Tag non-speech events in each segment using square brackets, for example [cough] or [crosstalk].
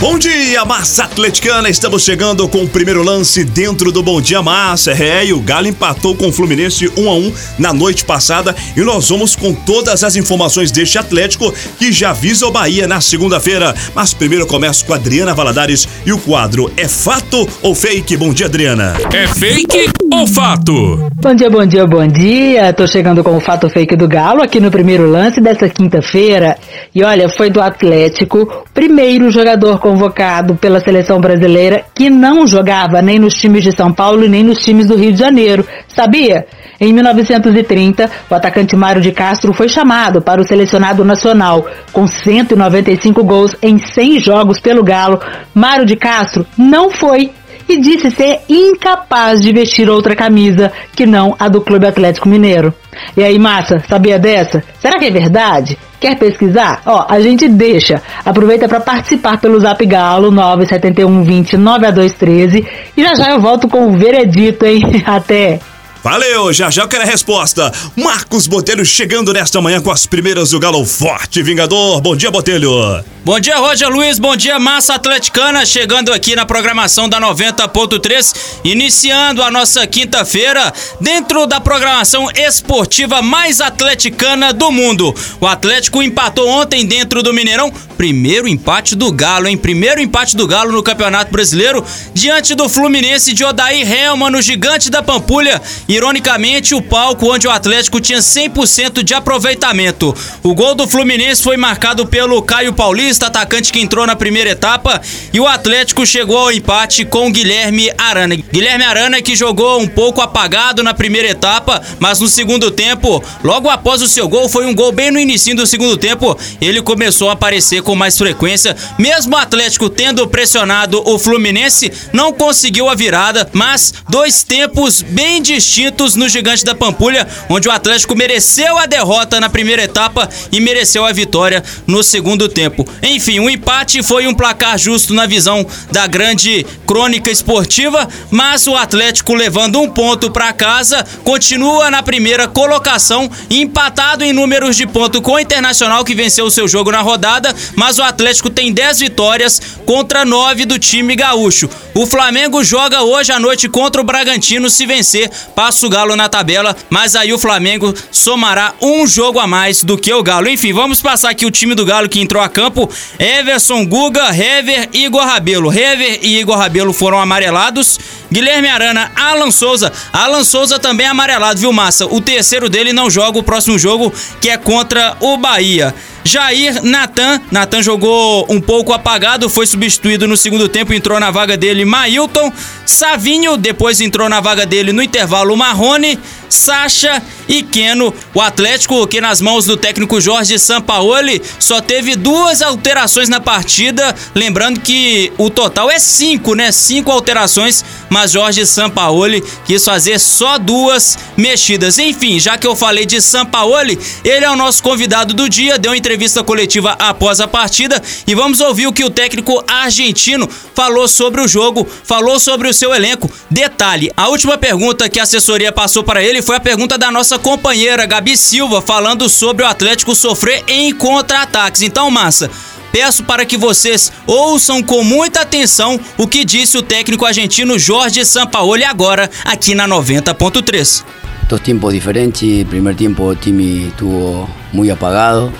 Bom dia, massa atleticana! Estamos chegando com o primeiro lance dentro do Bom Dia Massa. É, e o Galo empatou com o Fluminense 1 a 1 na noite passada e nós vamos com todas as informações deste Atlético que já visa o Bahia na segunda-feira. Mas primeiro começo com a Adriana Valadares e o quadro É Fato ou Fake? Bom dia, Adriana. É fake ou fato? Bom dia, bom dia, bom dia. Tô chegando com o fato fake do Galo aqui no primeiro lance dessa quinta-feira. E olha, foi do Atlético, primeiro jogador convocado pela seleção brasileira que não jogava nem nos times de São Paulo nem nos times do Rio de Janeiro. Sabia? Em 1930, o atacante Mário de Castro foi chamado para o selecionado nacional. Com 195 gols em 100 jogos pelo Galo, Mário de Castro não foi e disse ser incapaz de vestir outra camisa que não a do Clube Atlético Mineiro. E aí, massa, sabia dessa? Será que é verdade? Quer pesquisar? Ó, a gente deixa. Aproveita para participar pelo Zap Galo 97120 92213 e já já eu volto com o veredito, hein? [laughs] Até! Valeu, já já eu quero a resposta. Marcos Botelho chegando nesta manhã com as primeiras do Galo Forte Vingador. Bom dia, Botelho. Bom dia, Roger Luiz. Bom dia, Massa Atleticana. Chegando aqui na programação da 90.3, iniciando a nossa quinta-feira dentro da programação esportiva mais atleticana do mundo. O Atlético empatou ontem dentro do Mineirão. Primeiro empate do Galo, hein? Primeiro empate do Galo no Campeonato Brasileiro diante do Fluminense de Odair Helma no Gigante da Pampulha. Ironicamente, o palco onde o Atlético tinha 100% de aproveitamento. O gol do Fluminense foi marcado pelo Caio Paulista, atacante que entrou na primeira etapa, e o Atlético chegou ao empate com Guilherme Arana. Guilherme Arana que jogou um pouco apagado na primeira etapa, mas no segundo tempo, logo após o seu gol, foi um gol bem no início do segundo tempo, ele começou a aparecer com mais frequência, mesmo o Atlético tendo pressionado o Fluminense, não conseguiu a virada, mas dois tempos bem distintos no Gigante da Pampulha, onde o Atlético mereceu a derrota na primeira etapa e mereceu a vitória no segundo tempo. Enfim, o um empate foi um placar justo na visão da grande crônica esportiva, mas o Atlético levando um ponto para casa continua na primeira colocação, empatado em números de ponto com o Internacional que venceu o seu jogo na rodada, mas o Atlético tem 10 vitórias contra 9 do time gaúcho. O Flamengo joga hoje à noite contra o Bragantino se vencer, passa o Galo na tabela, mas aí o Flamengo somará um jogo a mais do que o Galo. Enfim, vamos passar aqui o time do Galo que entrou a campo: Everson, Guga, Hever e Igor Rabelo. Hever e Igor Rabelo foram amarelados. Guilherme Arana, Alan Souza. Alan Souza também amarelado, viu, Massa? O terceiro dele não joga o próximo jogo, que é contra o Bahia. Jair Natan. Natan jogou um pouco apagado, foi substituído no segundo tempo, entrou na vaga dele Mailton. Savinho, depois entrou na vaga dele no intervalo Marrone. Sacha e Keno. O Atlético, que nas mãos do técnico Jorge Sampaoli, só teve duas alterações na partida. Lembrando que o total é cinco, né? Cinco alterações, mas Jorge Sampaoli quis fazer só duas mexidas. Enfim, já que eu falei de Sampaoli, ele é o nosso convidado do dia, deu entrevista coletiva após a partida e vamos ouvir o que o técnico argentino falou sobre o jogo, falou sobre o seu elenco. Detalhe: a última pergunta que a assessoria passou para ele foi a pergunta da nossa companheira Gabi Silva, falando sobre o Atlético sofrer em contra-ataques. Então, massa. Peço para que vocês ouçam com muita atenção o que disse o técnico argentino Jorge Sampaoli agora aqui na 90.3. Dos tiempos diferentes. Primer tiempo el Timi estuvo muy apagado.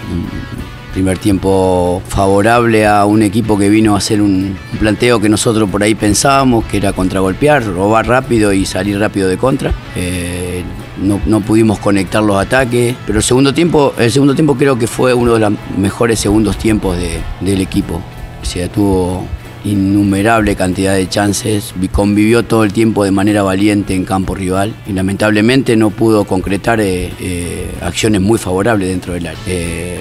Primer tiempo favorable a un equipo que vino a hacer un planteo que nosotros por ahí pensábamos, que era contragolpear, robar rápido y salir rápido de contra. Eh, no, no, pudimos conectar los ataques, pero el segundo tiempo, el segundo tiempo creo que fue uno de los mejores segundos tiempos de, del equipo. O tuvo innumerable cantidad de chances, convivió todo el tiempo de manera valiente en campo rival y lamentablemente no pudo concretar eh, eh, acciones muy favorables dentro del área. Eh,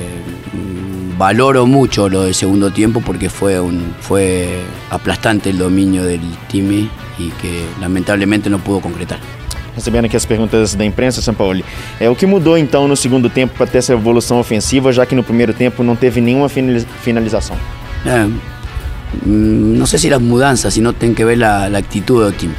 valoro mucho lo del segundo tiempo porque fue, un, fue aplastante el dominio del Timi y que lamentablemente no pudo concretar. Recebendo aqui as perguntas da imprensa, São Paulo. É, o que mudou então no segundo tempo para ter essa evolução ofensiva, já que no primeiro tempo não teve nenhuma finalização? É, mm, no sé si las mudanzas, sino tienen que ver la, la Tim.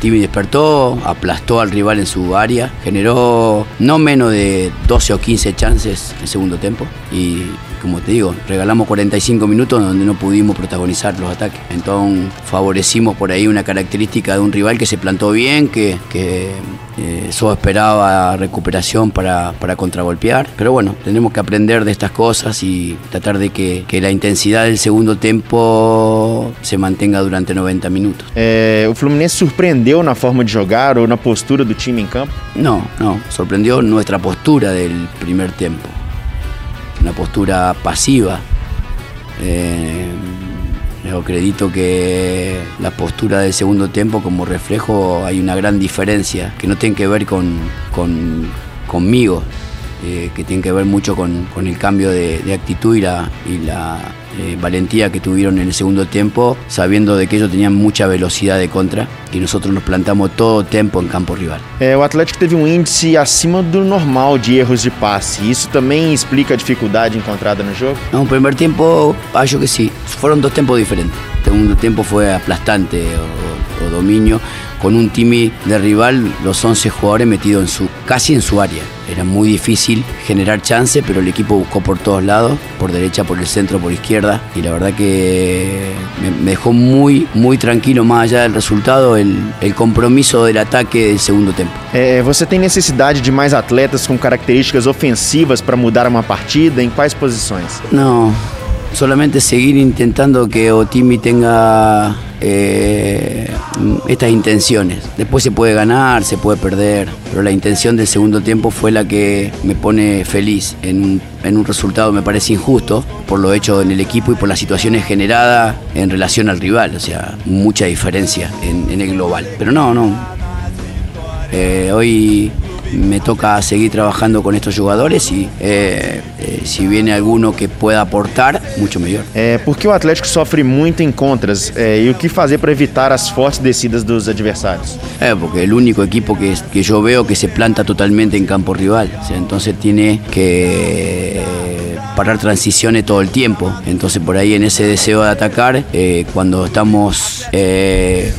Timmy despertó, aplastó al rival en su área, generó no menos de 12 o 15 chances en segundo tiempo y como te digo, regalamos 45 minutos donde no pudimos protagonizar los ataques. Entonces favorecimos por ahí una característica de un rival que se plantó bien, que, que eh, solo esperaba recuperación para, para, contragolpear. Pero bueno, tenemos que aprender de estas cosas y tratar de que, que la intensidad del segundo tiempo se mantenga durante 90 minutos. É, o Fluminense surpreendeu na forma de jogar ou na postura do time em campo? No, no, sorprendió nuestra postura del primer tiempo. Una postura pasiva. Eh, yo acredito que la postura del segundo tiempo como reflejo hay una gran diferencia que no tiene que ver con, con conmigo, eh, que tiene que ver mucho con, con el cambio de, de, actitud y la, y la eh, valentía que tuvieron en el segundo tiempo, sabiendo de que ellos tenían mucha velocidad de contra y nosotros nos plantamos todo o tempo em campo rival. É, o Atlético teve um índice acima do normal de erros de passe. Isso também explica a dificuldade encontrada no jogo? No, primer tiempo, acho que sí. Fueron dos tiempos diferentes. Segundo tiempo fue aplastante o, o dominio con un time de rival, los 11 jugadores metidos en su, casi en su área. Era muy difícil generar chance, pero el equipo buscó por todos lados, por derecha, por el centro, por izquierda, y la verdad que me, dejó muy, muy tranquilo, más allá del resultado, el, el compromiso del ataque del segundo tiempo. É, você tem necessidade de mais atletas com características ofensivas para mudar uma partida? Em quais posições? No, solamente seguir intentando que Otimi tenga eh, estas intenciones. Después se puede ganar, se puede perder, pero la intención del segundo tiempo fue la que me pone feliz en un, resultado me parece injusto por lo hecho en el equipo y por las situaciones generadas en relación al rival, o sea, mucha diferencia en, en el global. Pero no, no. Eh, hoy me toca seguir trabajando con estos jugadores y eh, eh, si viene alguno que pueda aportar, mucho mejor. É, porque o Atlético sofre muito em contras é, e o que fazer para evitar as fortes descidas dos adversários? Eh, porque el único equipo que, que yo veo que se planta totalmente en campo rival, o sea, entonces tiene que parar transiciones todo el tiempo. Entonces por ahí en ese deseo de atacar, eh, cuando estamos eh,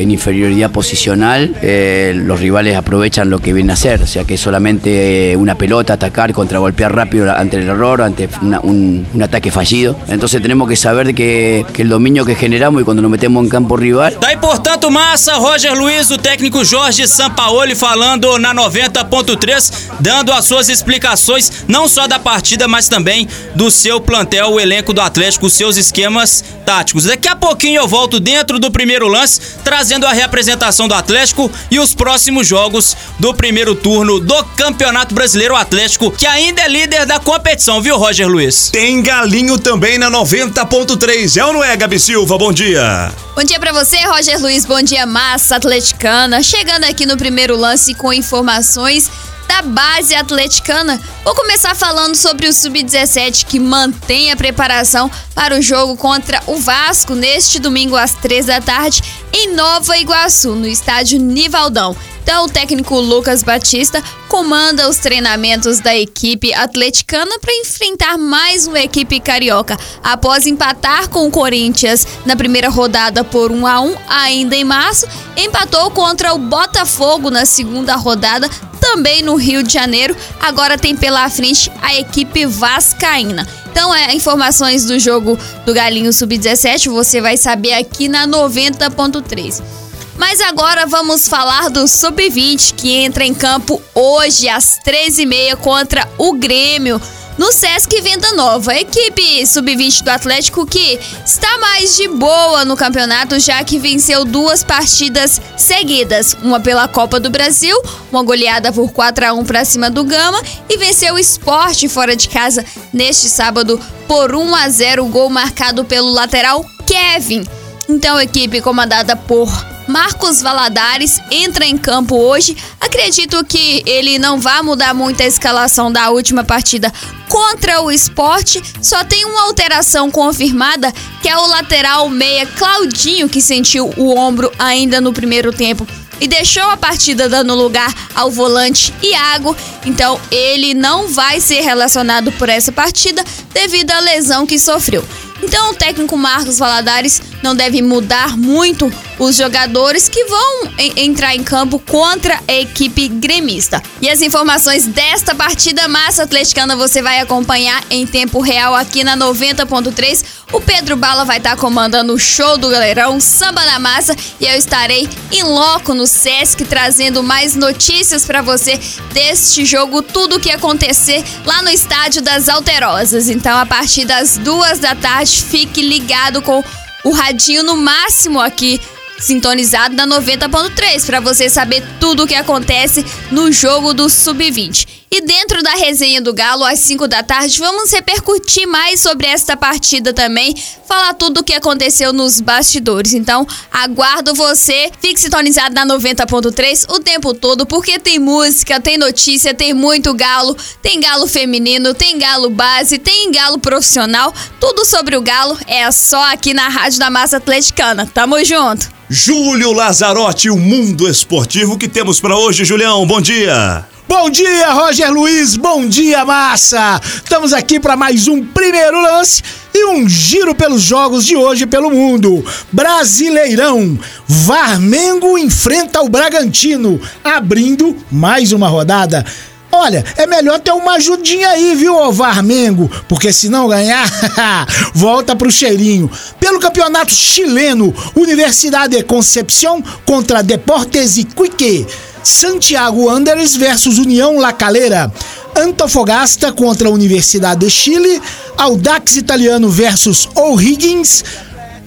en inferioridad posicional, eh, los rivales aprovechan lo que vienen a hacer. O sea que solamente una pelota, atacar, contragolpear rápido ante el error, ante una, un, un, ataque fallido. Entonces tenemos que saber que, que, el dominio que generamos y cuando nos metemos en campo rival. Daí, portanto, massa, Roger Luiz, o técnico Jorge Sampaoli falando na 90.3, dando as suas explicações, não só da partida, mas também do seu plantel, o elenco do Atlético, os seus esquemas táticos. Daqui a pouquinho eu volto dentro do primeiro lance, trazendo a reapresentação do Atlético e os próximos jogos do primeiro turno do Campeonato Brasileiro Atlético, que ainda é líder da competição, viu, Roger Luiz? Tem galinho também na 90.3. É ou não é, Gabi Silva? Bom dia. Bom dia para você, Roger Luiz. Bom dia, massa atleticana. Chegando aqui no primeiro lance com informações da base atleticana. Vou começar falando sobre o Sub-17 que mantém a preparação para o jogo contra o Vasco neste domingo às três da tarde em Nova Iguaçu, no estádio Nivaldão. Então, o técnico Lucas Batista comanda os treinamentos da equipe atleticana para enfrentar mais uma equipe carioca. Após empatar com o Corinthians na primeira rodada por 1 a 1 ainda em março, empatou contra o Botafogo na segunda rodada, também no Rio de Janeiro. Agora tem pela frente a equipe vascaína. Então, é, informações do jogo do Galinho Sub-17 você vai saber aqui na 90.3. Mas agora vamos falar do Sub-20 que entra em campo hoje às 13h30 contra o Grêmio no Sesc Venda Nova. A equipe Sub-20 do Atlético que está mais de boa no campeonato, já que venceu duas partidas seguidas. Uma pela Copa do Brasil, uma goleada por 4 a 1 para cima do Gama, e venceu o Esporte fora de casa neste sábado por 1 a 0, gol marcado pelo lateral Kevin. Então, a equipe comandada por Marcos Valadares entra em campo hoje. Acredito que ele não vai mudar muito a escalação da última partida contra o esporte. Só tem uma alteração confirmada, que é o lateral meia Claudinho, que sentiu o ombro ainda no primeiro tempo e deixou a partida dando lugar ao volante Iago. Então ele não vai ser relacionado por essa partida devido à lesão que sofreu. Então o técnico Marcos Valadares não deve mudar muito os jogadores que vão entrar em campo contra a equipe gremista. E as informações desta partida massa atleticana você vai acompanhar em tempo real aqui na 90.3. O Pedro Bala vai estar tá comandando o show do Galerão Samba na Massa e eu estarei em loco no Sesc trazendo mais notícias para você deste jogo, tudo o que acontecer lá no estádio das Alterosas. Então, a partir das duas da tarde, fique ligado com o radinho no máximo aqui sintonizado na 90.3 para você saber tudo o que acontece no jogo do Sub-20. E dentro da resenha do Galo, às 5 da tarde, vamos repercutir mais sobre esta partida também, falar tudo o que aconteceu nos bastidores. Então, aguardo você, fique sintonizado na 90.3 o tempo todo, porque tem música, tem notícia, tem muito galo, tem galo feminino, tem galo base, tem galo profissional, tudo sobre o galo é só aqui na Rádio da Massa Atleticana. Tamo junto! Júlio Lazarotti, o mundo esportivo que temos para hoje, Julião. Bom dia. Bom dia, Roger Luiz. Bom dia, massa. Estamos aqui para mais um primeiro lance e um giro pelos jogos de hoje pelo mundo. Brasileirão. Varmengo enfrenta o Bragantino, abrindo mais uma rodada. Olha, é melhor ter uma ajudinha aí, viu, ô Varmengo? Porque se não ganhar, [laughs] volta pro cheirinho. Pelo campeonato chileno, Universidade de Concepción contra Deportes Iquique. Santiago Wanderers versus União La Calera. Antofagasta contra a Universidade de Chile. Audax Italiano versus O'Higgins.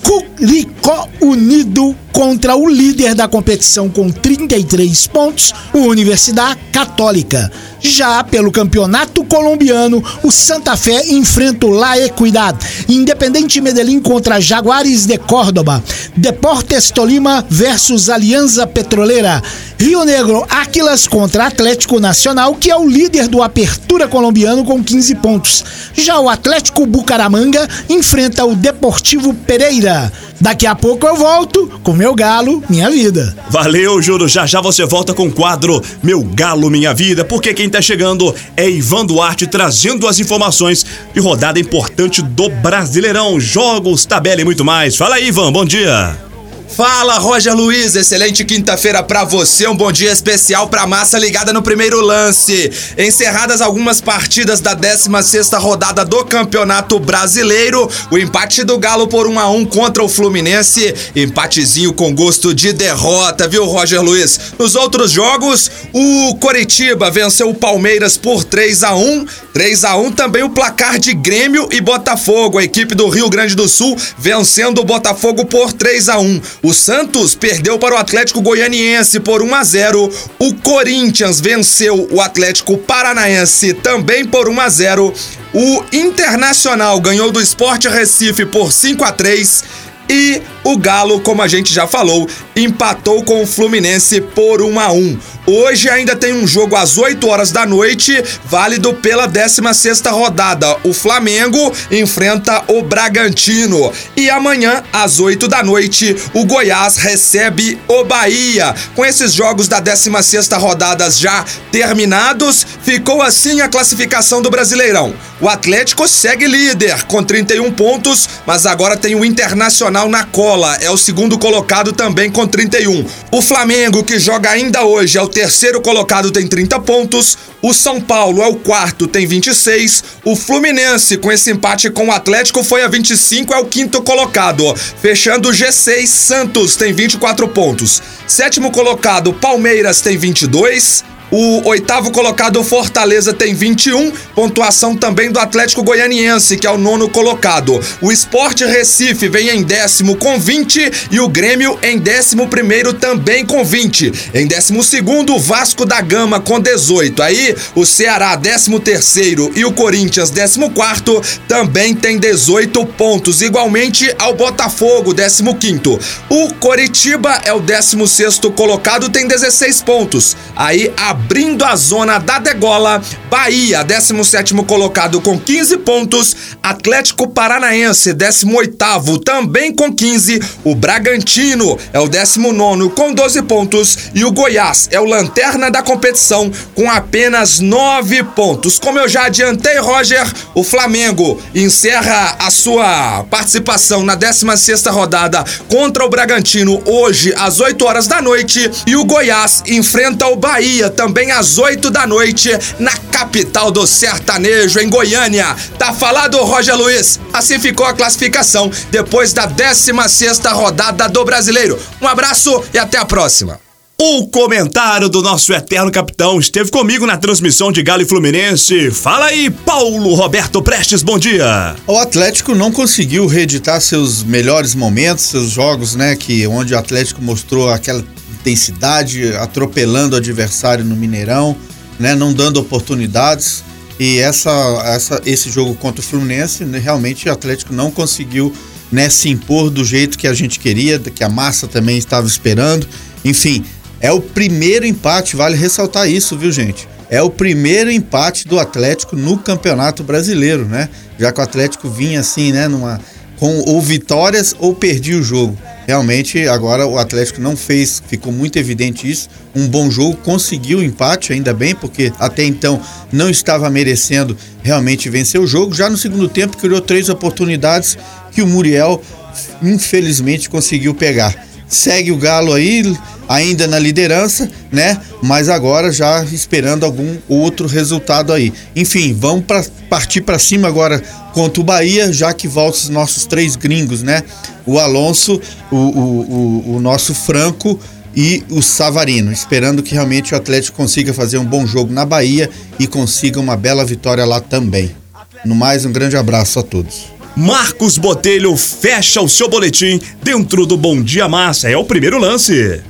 Curicó Unido contra o líder da competição com 33 pontos, o Universidade Católica. Já pelo campeonato colombiano, o Santa Fé enfrenta o La Equidad. Independente Medellín contra Jaguares de Córdoba. Deportes Tolima versus Alianza Petroleira. Rio Negro Áquilas contra Atlético Nacional, que é o líder do Apertura colombiano com 15 pontos. Já o Atlético Bucaramanga enfrenta o Deportivo Pereira. Daqui a pouco eu volto com meu galo, minha vida. Valeu, Juro. Já já você volta com o quadro Meu Galo, Minha Vida, porque quem tá chegando é Ivan Duarte trazendo as informações de rodada importante do Brasileirão, jogos, tabela e muito mais. Fala aí, Ivan, bom dia. Fala, Roger Luiz, excelente quinta-feira para você, um bom dia especial pra massa ligada no primeiro lance. Encerradas algumas partidas da 16ª rodada do Campeonato Brasileiro, o empate do Galo por 1 a 1 contra o Fluminense, empatezinho com gosto de derrota, viu, Roger Luiz? Nos outros jogos, o Coritiba venceu o Palmeiras por 3 a 1, 3 a 1 também o placar de Grêmio e Botafogo, a equipe do Rio Grande do Sul vencendo o Botafogo por 3 a 1. O Santos perdeu para o Atlético Goianiense por 1 a 0. O Corinthians venceu o Atlético Paranaense também por 1 a 0. O Internacional ganhou do Sport Recife por 5 a 3 e o Galo, como a gente já falou, empatou com o Fluminense por 1 a 1. Hoje ainda tem um jogo às 8 horas da noite, válido pela 16ª rodada. O Flamengo enfrenta o Bragantino. E amanhã, às 8 da noite, o Goiás recebe o Bahia. Com esses jogos da 16ª rodada já terminados, ficou assim a classificação do Brasileirão. O Atlético segue líder com 31 pontos, mas agora tem o Internacional na cola, é o segundo colocado também com 31. O Flamengo, que joga ainda hoje, é o terceiro colocado, tem 30 pontos. O São Paulo é o quarto, tem 26. O Fluminense, com esse empate com o Atlético, foi a 25, é o quinto colocado. Fechando o G6, Santos tem 24 pontos. Sétimo colocado, Palmeiras tem 22. O oitavo colocado, Fortaleza, tem 21. Pontuação também do Atlético Goianiense, que é o nono colocado. O Sport Recife vem em décimo com 20 e o Grêmio em décimo primeiro também com 20. Em décimo segundo, o Vasco da Gama com 18. Aí, o Ceará, décimo terceiro e o Corinthians, décimo quarto, também tem 18 pontos, igualmente ao Botafogo, décimo quinto. O Coritiba é o décimo sexto colocado, tem 16 pontos. Aí, a abrindo a zona da degola, Bahia, 17 colocado com 15 pontos, Atlético Paranaense, 18 também com 15, o Bragantino é o 19 com 12 pontos e o Goiás é o lanterna da competição com apenas 9 pontos. Como eu já adiantei, Roger, o Flamengo encerra a sua participação na 16ª rodada contra o Bragantino hoje às 8 horas da noite e o Goiás enfrenta o Bahia também às 8 da noite na capital do sertanejo em Goiânia. Tá falado, Roger Luiz? Assim ficou a classificação depois da 16ª rodada do Brasileiro. Um abraço e até a próxima. O comentário do nosso eterno capitão esteve comigo na transmissão de Galo e Fluminense. Fala aí, Paulo Roberto Prestes, bom dia. O Atlético não conseguiu reeditar seus melhores momentos, seus jogos, né, que onde o Atlético mostrou aquela intensidade, atropelando o adversário no Mineirão, né, não dando oportunidades. E essa, essa, esse jogo contra o Fluminense, né, realmente o Atlético não conseguiu né, se impor do jeito que a gente queria, que a massa também estava esperando. Enfim, é o primeiro empate, vale ressaltar isso, viu, gente? É o primeiro empate do Atlético no Campeonato Brasileiro, né? Já que o Atlético vinha assim, né, numa com ou vitórias ou perdia o jogo. Realmente, agora o Atlético não fez, ficou muito evidente isso. Um bom jogo, conseguiu o empate, ainda bem, porque até então não estava merecendo realmente vencer o jogo. Já no segundo tempo, criou três oportunidades que o Muriel, infelizmente, conseguiu pegar. Segue o Galo aí, ainda na liderança, né? Mas agora já esperando algum outro resultado aí. Enfim, vamos pra, partir para cima agora contra o Bahia, já que voltam os nossos três gringos, né? O Alonso, o, o, o, o nosso Franco e o Savarino, esperando que realmente o Atlético consiga fazer um bom jogo na Bahia e consiga uma bela vitória lá também. No mais, um grande abraço a todos. Marcos Botelho fecha o seu boletim dentro do Bom Dia Massa. É o primeiro lance.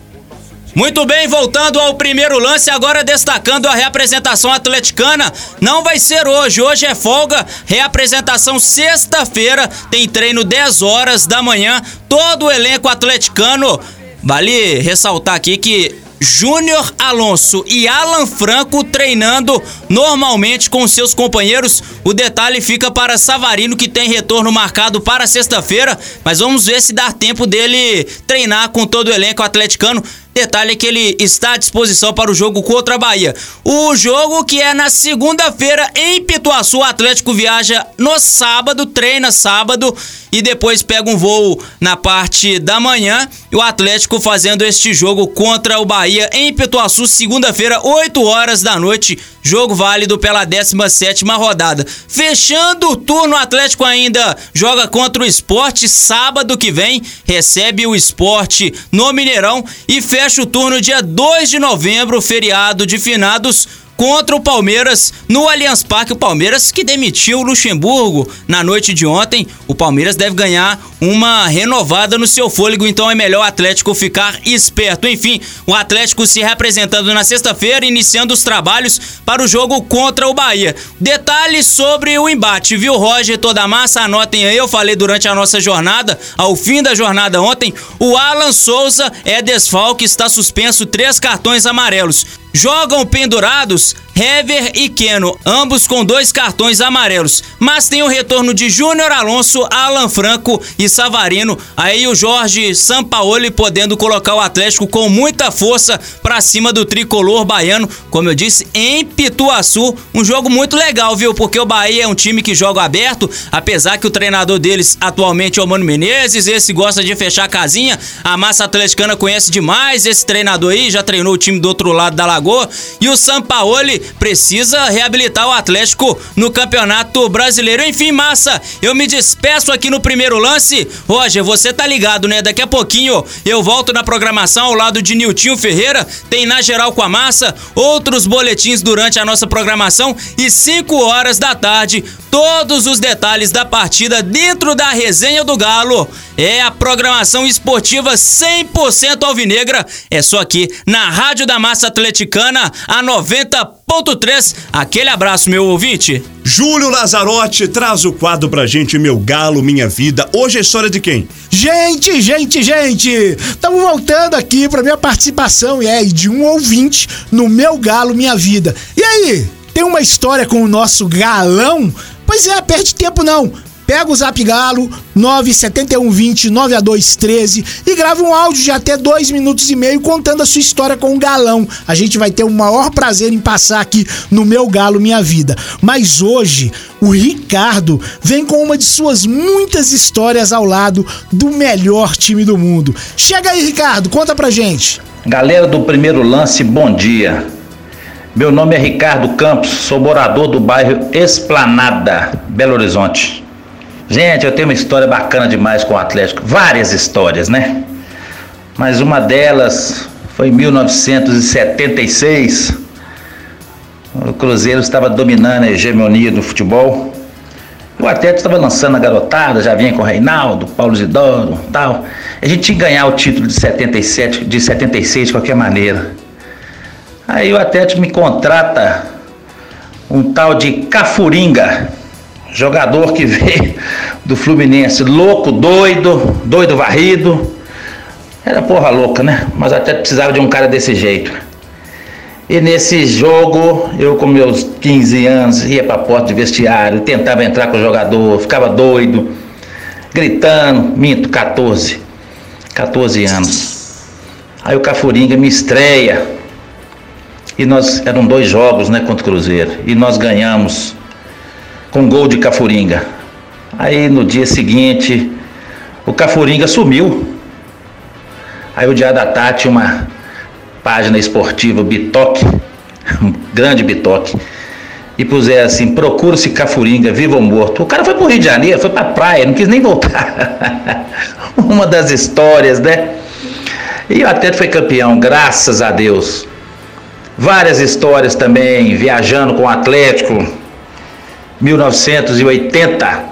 Muito bem, voltando ao primeiro lance, agora destacando a reapresentação atleticana. Não vai ser hoje, hoje é folga. Reapresentação sexta-feira, tem treino 10 horas da manhã. Todo o elenco atleticano. Vale ressaltar aqui que Júnior Alonso e Alan Franco treinando normalmente com seus companheiros. O detalhe fica para Savarino, que tem retorno marcado para sexta-feira, mas vamos ver se dá tempo dele treinar com todo o elenco atleticano. Detalhe é que ele está à disposição para o jogo contra a Bahia. O jogo que é na segunda-feira em Pituaçu. O Atlético viaja no sábado, treina sábado e depois pega um voo na parte da manhã. E o Atlético fazendo este jogo contra o Bahia em Pituaçu, segunda-feira, 8 horas da noite. Jogo válido pela 17 rodada. Fechando o turno, o Atlético ainda joga contra o esporte sábado que vem. Recebe o esporte no Mineirão e fecha o turno dia 2 de novembro, feriado de finados contra o Palmeiras no Allianz Parque. O Palmeiras que demitiu o Luxemburgo na noite de ontem. O Palmeiras deve ganhar uma renovada no seu fôlego, então é melhor o Atlético ficar esperto. Enfim, o Atlético se representando na sexta-feira, iniciando os trabalhos para o jogo contra o Bahia. Detalhes sobre o embate, viu, Roger? Toda a massa, anotem aí, eu falei durante a nossa jornada, ao fim da jornada ontem, o Alan Souza é desfalque, está suspenso três cartões amarelos. Jogam pendurados Hever e Keno, ambos com dois cartões amarelos. Mas tem o retorno de Júnior Alonso, Alan Franco e Savarino. Aí o Jorge Sampaoli podendo colocar o Atlético com muita força para cima do tricolor baiano. Como eu disse, em Pituaçu. Um jogo muito legal, viu? Porque o Bahia é um time que joga aberto, apesar que o treinador deles atualmente é o Mano Menezes. Esse gosta de fechar a casinha. A massa atleticana conhece demais esse treinador aí, já treinou o time do outro lado da lagoa. E o Sampaoli precisa reabilitar o Atlético no Campeonato Brasileiro. Enfim, massa, eu me despeço aqui no primeiro lance. Roger, você tá ligado, né? Daqui a pouquinho eu volto na programação ao lado de Niltinho Ferreira. Tem na geral com a massa, outros boletins durante a nossa programação e 5 horas da tarde, todos os detalhes da partida dentro da resenha do Galo. É a programação esportiva 100% alvinegra. É só aqui na Rádio da Massa Atleticana Atleticana, a 90.3. Aquele abraço, meu ouvinte. Júlio Lazarotti traz o quadro pra gente, Meu Galo, Minha Vida. Hoje é história de quem? Gente, gente, gente! Estamos voltando aqui pra minha participação, e é, de um ouvinte no Meu Galo, Minha Vida. E aí, tem uma história com o nosso galão? Pois é, perde tempo não. Pega o Zap Galo 97120 9A213 e grava um áudio de até dois minutos e meio contando a sua história com o galão. A gente vai ter o maior prazer em passar aqui no Meu Galo Minha Vida. Mas hoje, o Ricardo vem com uma de suas muitas histórias ao lado do melhor time do mundo. Chega aí, Ricardo, conta pra gente. Galera do primeiro lance, bom dia. Meu nome é Ricardo Campos, sou morador do bairro Esplanada, Belo Horizonte. Gente, eu tenho uma história bacana demais com o Atlético, várias histórias, né? Mas uma delas foi em 1976. O Cruzeiro estava dominando a hegemonia do futebol. O Atlético estava lançando a garotada, já vinha com o Reinaldo, Paulo Zidoro, tal. A gente tinha que ganhar o título de 77, de 76 de qualquer maneira. Aí o Atlético me contrata um tal de Cafuringa, jogador que [laughs] veio do Fluminense, louco, doido, doido varrido. Era porra louca, né? Mas até precisava de um cara desse jeito. E nesse jogo, eu com meus 15 anos ia pra porta de vestiário, tentava entrar com o jogador, ficava doido, gritando, minto, 14. 14 anos. Aí o Cafuringa me estreia e nós eram dois jogos, né, contra o Cruzeiro. E nós ganhamos com gol de Cafuringa. Aí no dia seguinte, o Cafuringa sumiu. Aí o dia da tinha uma página esportiva Bitoque, [laughs] um grande Bitoque. E puseram assim, procura-se Cafuringa, vivo ou morto. O cara foi pro Rio de Janeiro, foi pra praia, não quis nem voltar. [laughs] uma das histórias, né? E o Atlético foi campeão, graças a Deus. Várias histórias também, viajando com o Atlético, 1980,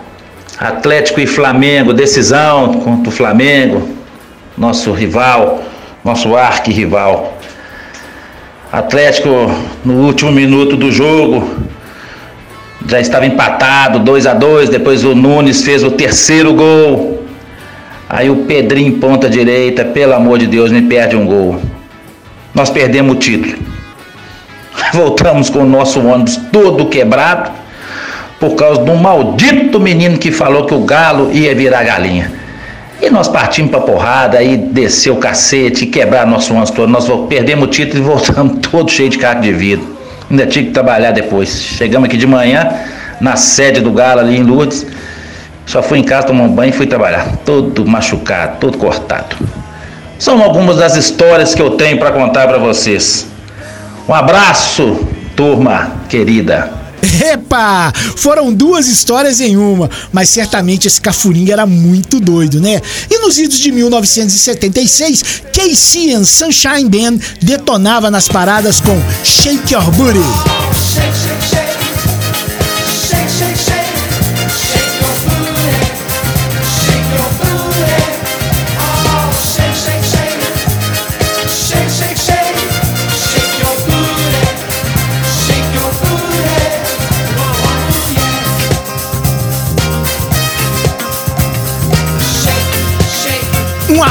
Atlético e Flamengo, decisão contra o Flamengo, nosso rival, nosso arqui-rival. Atlético, no último minuto do jogo, já estava empatado, 2 a 2 depois o Nunes fez o terceiro gol. Aí o Pedrinho, ponta direita, pelo amor de Deus, me perde um gol. Nós perdemos o título. [laughs] Voltamos com o nosso ônibus todo quebrado por causa de um maldito menino que falou que o galo ia virar galinha. E nós partimos para porrada, aí desceu o cacete, quebrar nosso ônibus todo. Nós perdemos o título e voltamos [laughs] todo cheio de caco de vidro. Ainda tinha que trabalhar depois. Chegamos aqui de manhã, na sede do Galo ali em Lourdes. Só fui em casa tomar um banho e fui trabalhar. Todo machucado, todo cortado. São algumas das histórias que eu tenho para contar para vocês. Um abraço, turma querida. [laughs] Epa! Foram duas histórias em uma, mas certamente esse Cafuringa era muito doido, né? E nos idos de 1976, KC and Sunshine Band detonava nas paradas com Shake Your Booty. Shake, shake, shake. Um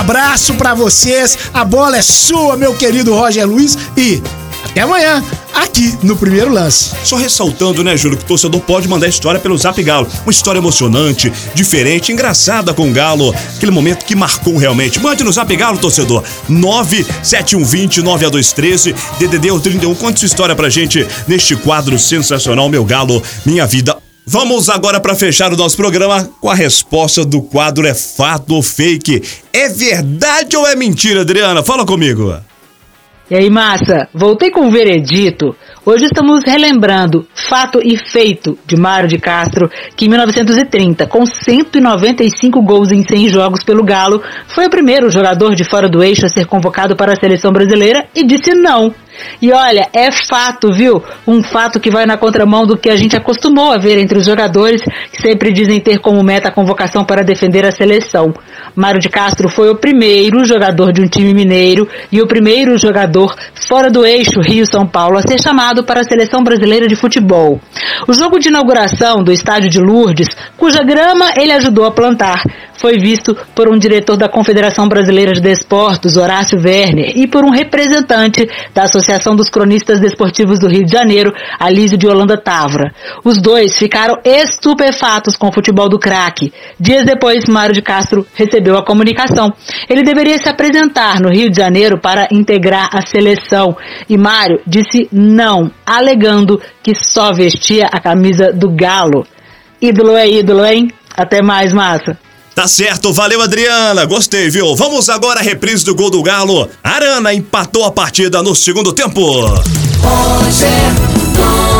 abraço para vocês. A bola é sua, meu querido Roger Luiz. E até amanhã, aqui no primeiro lance. Só ressaltando, né, Júlio, que o torcedor pode mandar história pelo Zap Galo. Uma história emocionante, diferente, engraçada com o Galo. Aquele momento que marcou realmente. Mande no Zap Galo, torcedor. 97120 9A213 DDD 31. Conte sua história pra gente neste quadro sensacional, Meu Galo, Minha Vida. Vamos agora para fechar o nosso programa com a resposta do quadro É Fato ou Fake? É verdade ou é mentira, Adriana? Fala comigo. E aí, massa? Voltei com o veredito. Hoje estamos relembrando fato e feito de Mário de Castro, que em 1930, com 195 gols em 100 jogos pelo Galo, foi o primeiro jogador de fora do eixo a ser convocado para a seleção brasileira e disse não. E olha, é fato, viu? Um fato que vai na contramão do que a gente acostumou a ver entre os jogadores que sempre dizem ter como meta a convocação para defender a seleção. Mário de Castro foi o primeiro jogador de um time mineiro e o primeiro jogador fora do eixo Rio-São Paulo a ser chamado para a seleção brasileira de futebol. O jogo de inauguração do estádio de Lourdes, cuja grama ele ajudou a plantar, foi visto por um diretor da Confederação Brasileira de Desportos, Horácio Werner, e por um representante da Associação dos Cronistas Desportivos do Rio de Janeiro, Alísio de Holanda Tavra. Os dois ficaram estupefatos com o futebol do craque. Dias depois, Mário de Castro recebeu a comunicação. Ele deveria se apresentar no Rio de Janeiro para integrar a seleção e Mário disse não, alegando que só vestia a camisa do Galo. Ídolo é ídolo, hein? Até mais, massa. Tá certo, valeu Adriana, gostei, viu? Vamos agora à reprise do gol do Galo. Arana empatou a partida no segundo tempo. Roger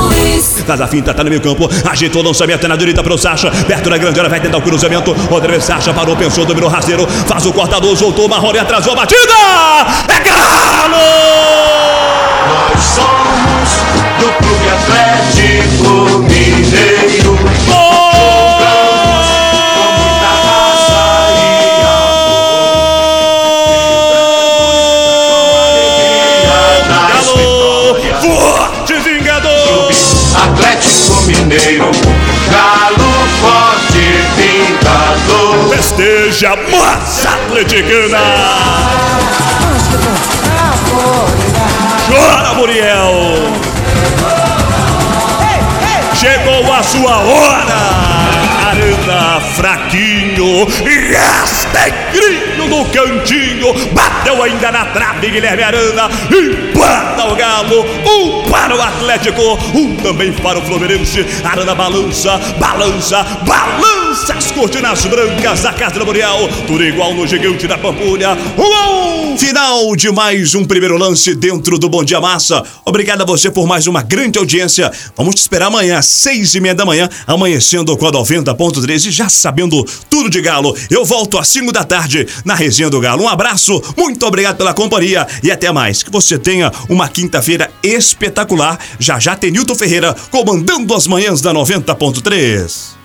Luiz. Finta tá no meio campo, ajeitou o lançamento na direita pro Sacha, perto da grande área, vai tentar o cruzamento. Rodrigo Sacha parou, pensou, dominou rasteiro, faz o cortador, voltou, Marrone atrasou a batida! É Galo! Nós somos do Clube Atlético Mineiro. Mineiro, Festeja Massa Atleticana! Chora, Muriel! Chegou a sua hora! Arana fraquinho, rastegrinho no cantinho, bateu ainda na trave Guilherme Arana, empata o Galo, um para o Atlético, um também para o Fluminense. Arana balança, balança, balança as cortinas brancas da Casa do Boreal, tudo igual no gigante da Pampulha. Um, final de mais um primeiro lance dentro do Bom Dia Massa. Obrigado a você por mais uma grande audiência. Vamos te esperar amanhã às seis e meia da manhã, amanhecendo com a 90.3 e já sabendo tudo de Galo. Eu volto às 5 da tarde na Resenha do Galo. Um abraço, muito obrigado pela companhia e até mais. Que você tenha uma quinta-feira espetacular. Já já tem Nilton Ferreira comandando as manhãs da 90.3.